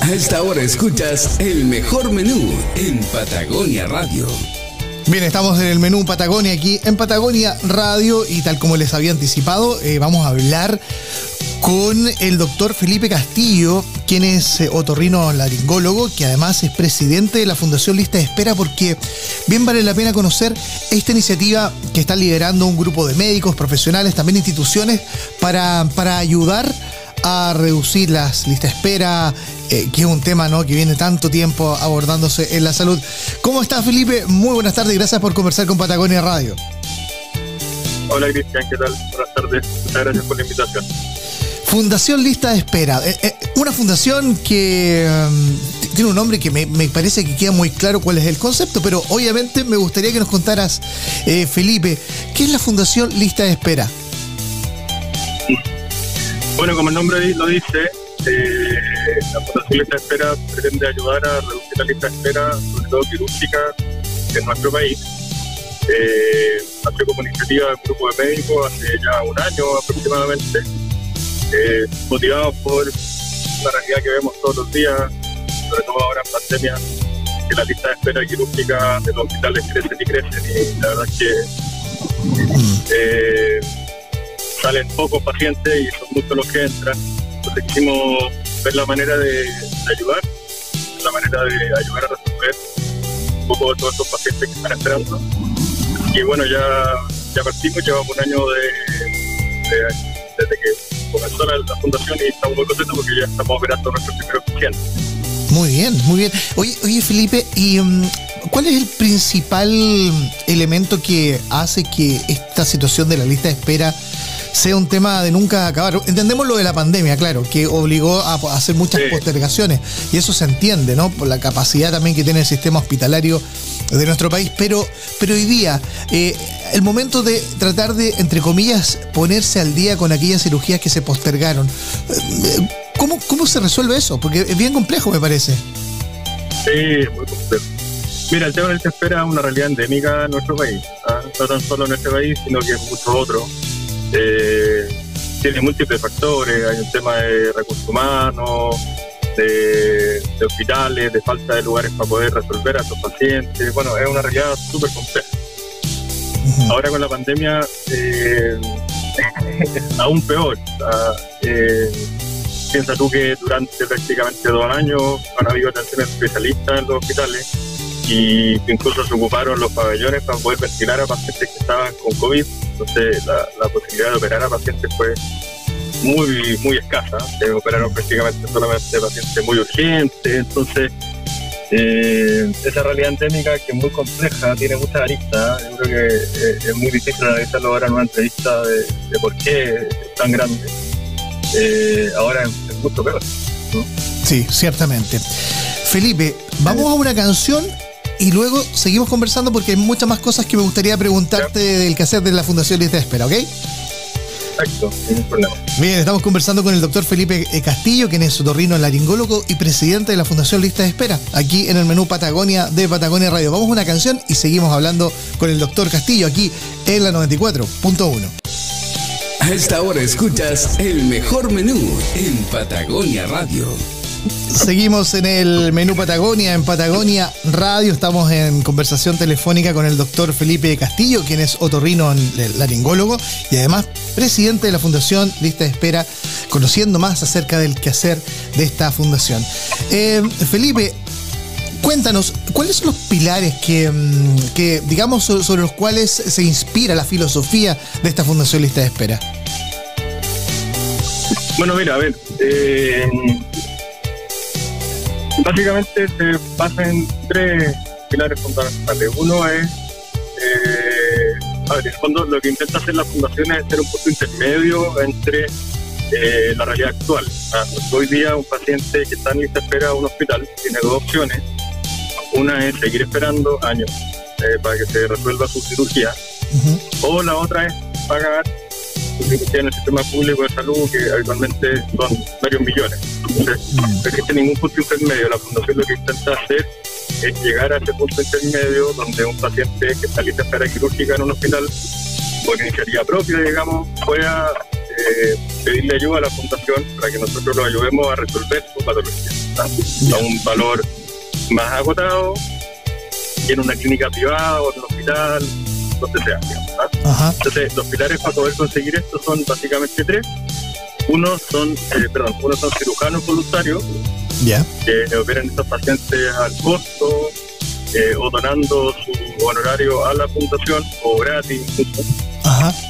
A esta hora escuchas el mejor menú en Patagonia Radio. Bien, estamos en el menú Patagonia aquí en Patagonia Radio y tal como les había anticipado, eh, vamos a hablar con el doctor Felipe Castillo, quien es eh, otorrino laringólogo, que además es presidente de la Fundación Lista de Espera, porque bien vale la pena conocer esta iniciativa que está liderando un grupo de médicos, profesionales, también instituciones, para, para ayudar a reducir las listas de espera, eh, que es un tema ¿no? que viene tanto tiempo abordándose en la salud. ¿Cómo está Felipe? Muy buenas tardes, gracias por conversar con Patagonia Radio. Hola Cristian, ¿qué tal? Buenas tardes, muchas gracias por la invitación. Fundación Lista de Espera, eh, eh, una fundación que um, tiene un nombre que me, parece que queda muy claro cuál es el concepto, pero obviamente me gustaría que nos contaras, Felipe, ¿qué es la Fundación Lista de Espera? Bueno, como el nombre lo dice, eh, la Fundación Lista de Espera pretende ayudar a reducir la lista de espera, sobre todo quirúrgica, en nuestro país. Eh, como iniciativa del grupo de médicos hace ya un año aproximadamente, eh, motivados por la realidad que vemos todos los días, sobre todo ahora en pandemia, que la lista de espera quirúrgica de los hospitales crecen y crecen y la verdad es que eh, salen pocos pacientes y son muchos los que entran. Entonces quisimos ver la manera de, ayudar, la manera de ayudar a resolver un poco todos estos pacientes que están esperando. Y bueno, ya, ya partimos, llevamos un año de, desde que comenzó la, fundación y estamos muy contentos porque ya estamos operando nuestros primeros pacientes. Muy bien, muy bien. Oye, oye Felipe, ¿y um, cuál es el principal elemento que hace que esta situación de la lista de espera sea un tema de nunca acabar. Entendemos lo de la pandemia, claro, que obligó a hacer muchas postergaciones y eso se entiende, ¿no? Por la capacidad también que tiene el sistema hospitalario de nuestro país, pero, pero hoy día, eh, el momento de tratar de, entre comillas, ponerse al día con aquellas cirugías que se postergaron, eh, ¿cómo, cómo se resuelve eso? Porque es bien complejo, me parece. Sí, muy complejo. Mira, el tema del se espera es una realidad endémica en nuestro país, ¿ah? no tan solo en este país, sino que en muchos otros. Eh, tiene múltiples factores, hay un tema de recursos humanos, de, hospitales, de falta de lugares para poder resolver a estos pacientes. Bueno, es una realidad súper compleja. Ahora con la pandemia, eh, aún peor. Eh, piensa tú que durante prácticamente dos años han habido atenciones especialistas en los hospitales y incluso se ocuparon los pabellones para poder ventilar a pacientes que estaban con COVID entonces la, posibilidad de operar a pacientes fue muy muy escasa. Se operaron prácticamente solamente pacientes muy urgentes. Entonces, eh, esa realidad endémica que es muy compleja, tiene muchas aristas. Yo creo que eh, es muy difícil analizarlo ahora en una entrevista de, por qué es tan grande. Eh, ahora es, mucho peor. Sí, ciertamente. Felipe, vamos a una canción y luego seguimos conversando porque hay muchas más cosas que me gustaría preguntarte del quehacer de la Fundación Lista de Espera, ¿ok? Exacto, sin problema. Bien, estamos conversando con el doctor Felipe eh, Castillo, quien es otorrino laringólogo y presidente de la Fundación Lista de Espera, aquí en el menú Patagonia de Patagonia Radio. Vamos a una canción y seguimos hablando con el doctor Castillo aquí en la 94.1. A esta hora escuchas el mejor menú en Patagonia Radio. Seguimos en el menú Patagonia, en Patagonia Radio. Estamos en conversación telefónica con el doctor Felipe Castillo, quien es otorrino laringólogo y además presidente de la Fundación Lista de Espera, conociendo más acerca del quehacer de esta fundación. Eh, Felipe, cuéntanos, ¿cuáles son los pilares que, mm, digamos, sobre los cuales se inspira la filosofía de esta Fundación Lista de Espera? Bueno, mira, a ver, eh, Básicamente se basa en tres pilares fundamentales. Uno es, eh, a ver, en el fondo lo que intenta hacer la fundación es ser un punto intermedio entre eh, la realidad actual. Ah, hoy día un paciente que está en lista de espera a un hospital tiene dos opciones. Una es seguir esperando años eh, para que se resuelva su cirugía, o la otra es pagar en el sistema público de salud, que habitualmente son varios millones. Entonces, no existe ningún punto intermedio. La Fundación lo que intenta hacer es llegar a ese punto intermedio donde un paciente que está lista espera quirúrgica en un hospital, por iniciativa propia, digamos, pueda eh, pedirle ayuda a la Fundación para que nosotros lo ayudemos a resolver su patología. a un valor más agotado y en una clínica privada o en un hospital, donde sea. ¿Ah? Entonces, los pilares para poder conseguir esto son básicamente tres. Uno son, eh, perdón, uno son cirujanos voluntarios que operan estos pacientes al costo eh, o donando su honorario a la fundación o gratis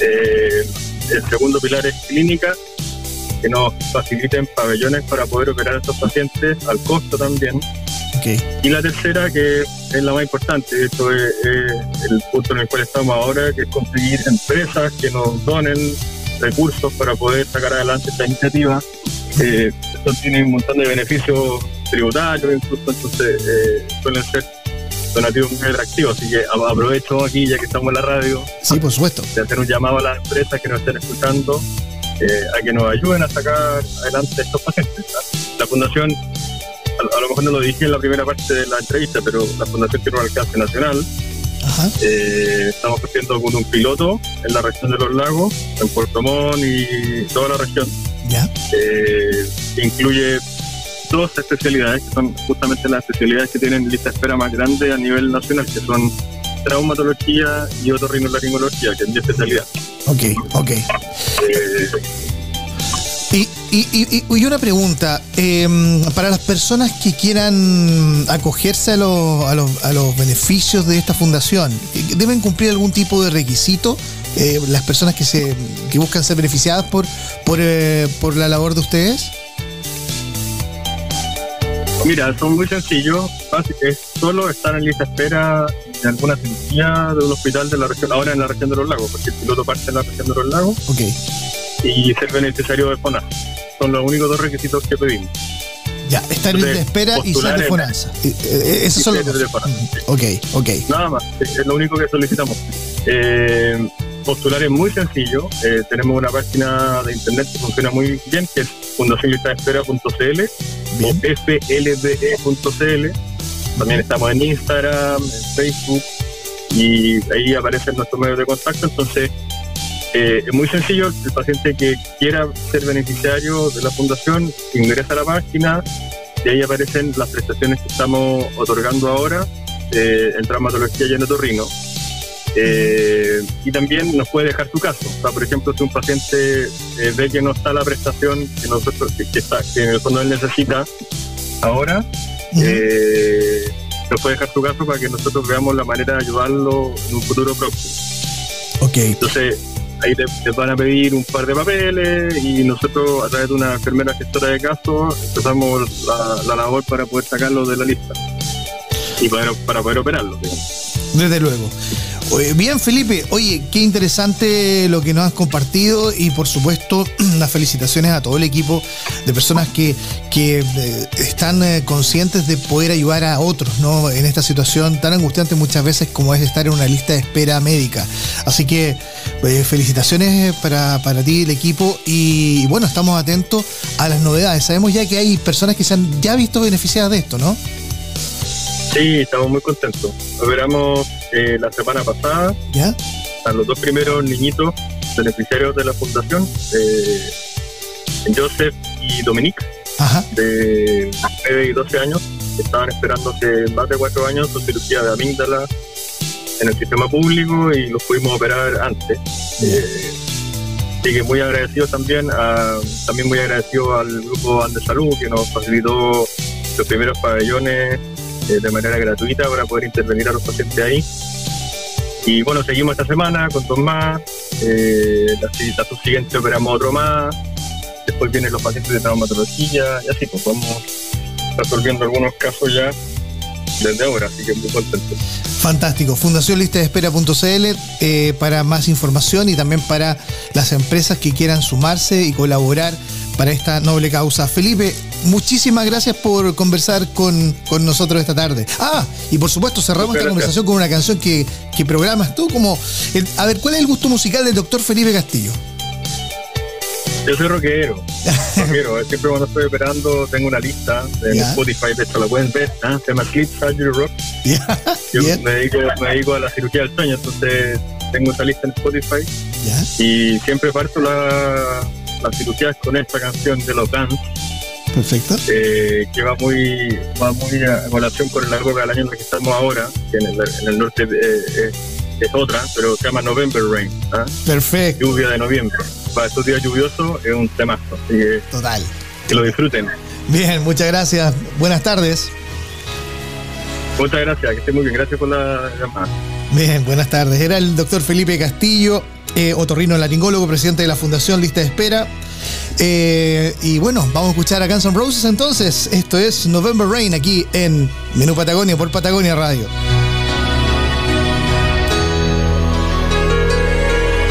eh, el segundo pilar es clínica, que nos faciliten pabellones para poder operar a estos pacientes al costo también. Y la tercera, que es la más importante, esto es, el punto en el cual estamos ahora, que es conseguir empresas que nos donen recursos para poder sacar adelante esta iniciativa. Eh, esto tiene un montón de beneficios tributarios, incluso entonces eh, suelen ser donativos muy atractivos. Así que aprovecho aquí, ya que estamos en la radio, sí, por supuesto. de hacer un llamado a las empresas que nos estén escuchando eh, a que nos ayuden a sacar adelante estos pacientes. La Fundación a, lo mejor no lo dije en la primera parte de la entrevista, pero la Fundación tiene un alcance nacional. Eh, estamos haciendo con un piloto en la región de los lagos, en Puerto Montt y toda la región. Eh, incluye dos especialidades, que son justamente las especialidades que tienen lista de espera más grande a nivel nacional, que son traumatología y otorrinolaringología, que es mi especialidad. Ok, ok. Eh, y, y, y, una pregunta, em, para las personas que quieran acogerse a los, a, los, a los beneficios de esta fundación, ¿deben cumplir algún tipo de requisito? Eh, las personas que se que buscan ser beneficiadas por, por, eh, por la labor de ustedes? Mira, son muy sencillos. Es solo estar en lista de espera de alguna cirugía de un hospital de la región, ahora en la región de los lagos, porque el piloto parte en la región de los lagos. Ok y ser beneficiario de FONASA. Son los únicos dos requisitos que pedimos. Ya, estar en espera y ser de FONASA. Eh, eh, esos son los dos. Ok, ok. Nada más, es lo único que solicitamos. Eh, postular es muy sencillo. tenemos una página de internet que funciona muy bien, que es fundacionlistaespera.cl o flbe.cl. También estamos en Instagram, en Facebook y ahí aparecen nuestros medios de contacto. Entonces, eh, es muy sencillo, el paciente que quiera ser beneficiario de la fundación ingresa a la página y ahí aparecen las prestaciones que estamos otorgando ahora eh, en traumatología y en otorrino. Eh, y también nos puede dejar su caso. por ejemplo, si un paciente ve que no está la prestación que nosotros que, está, que en el fondo él necesita ahora, nos puede dejar su caso para que nosotros veamos la manera de ayudarlo en un futuro próximo. Ok. Entonces, ahí te, van a pedir un par de papeles y nosotros a través de una enfermera gestora de casos empezamos la, labor para poder sacarlo de la lista y para, para poder operarlo. Desde luego. Bien, Felipe, oye, qué interesante lo que nos has compartido y por supuesto las felicitaciones a todo el equipo de personas que, que eh, están eh, conscientes de poder ayudar a otros, ¿no? En esta situación tan angustiante muchas veces como es estar en una lista de espera médica. Así que eh, felicitaciones para, para ti el equipo y bueno, estamos atentos a las novedades. Sabemos ya que hay personas que se han ya visto beneficiadas de esto, ¿no? Sí, estamos muy contentos. Operamos eh, la semana pasada ¿Ya? a los dos primeros niñitos beneficiarios de la fundación, eh, Joseph y Dominique, de 9 y 12 años, que estaban esperando hace más de 4 años su cirugía de amígdala en el sistema público y los pudimos operar antes. Eh, así que muy agradecido también, a, también muy agradecido al grupo Andes Salud que nos facilitó los primeros pabellones eh, de manera gratuita para poder intervenir a los pacientes ahí. Y bueno, seguimos esta semana con dos más. Eh, la, la subsiguiente operamos otro más. Después vienen los pacientes de traumatología y así, pues vamos resolviendo algunos casos ya desde ahora, así que muy contento. Fantástico. Fundación Lista de Espera.cl eh, para más información y también para las empresas que quieran sumarse y colaborar para esta noble causa. Felipe, muchísimas gracias por conversar con, nosotros esta tarde. Ah, y por supuesto cerramos esta conversación con una canción que, que programas tú como... a ver, ¿cuál es el gusto musical del doctor Felipe Castillo? Yo soy rockero. rockero. Siempre cuando estoy operando tengo una lista en Spotify, de hecho la pueden ver, ¿eh? se llama Sleep Surgery Rock. Yo me dedico, me dedico, a la cirugía del sueño, entonces tengo esa lista en Spotify. Y siempre parto la, las cirugías con esta canción de los Guns, Perfecto. eh, que va muy va muy a colación con la época del año en la que estamos ahora, que en el, en el norte eh, es, es otra, pero se llama November Rain, ¿ah? Perfecto. lluvia de noviembre. Para estos días lluviosos es un temazo, así que, Total. que lo disfruten. Bien, muchas gracias. Buenas tardes. Muchas gracias, que estén muy bien, gracias por la llamada. Bien, buenas tardes. Era el doctor Felipe Castillo, eh, otorrino laringólogo, presidente de la Fundación Lista de Espera. Eh, y bueno, vamos a escuchar a Guns N' Roses entonces. Esto es November Rain aquí en Menú Patagonia por Patagonia Radio.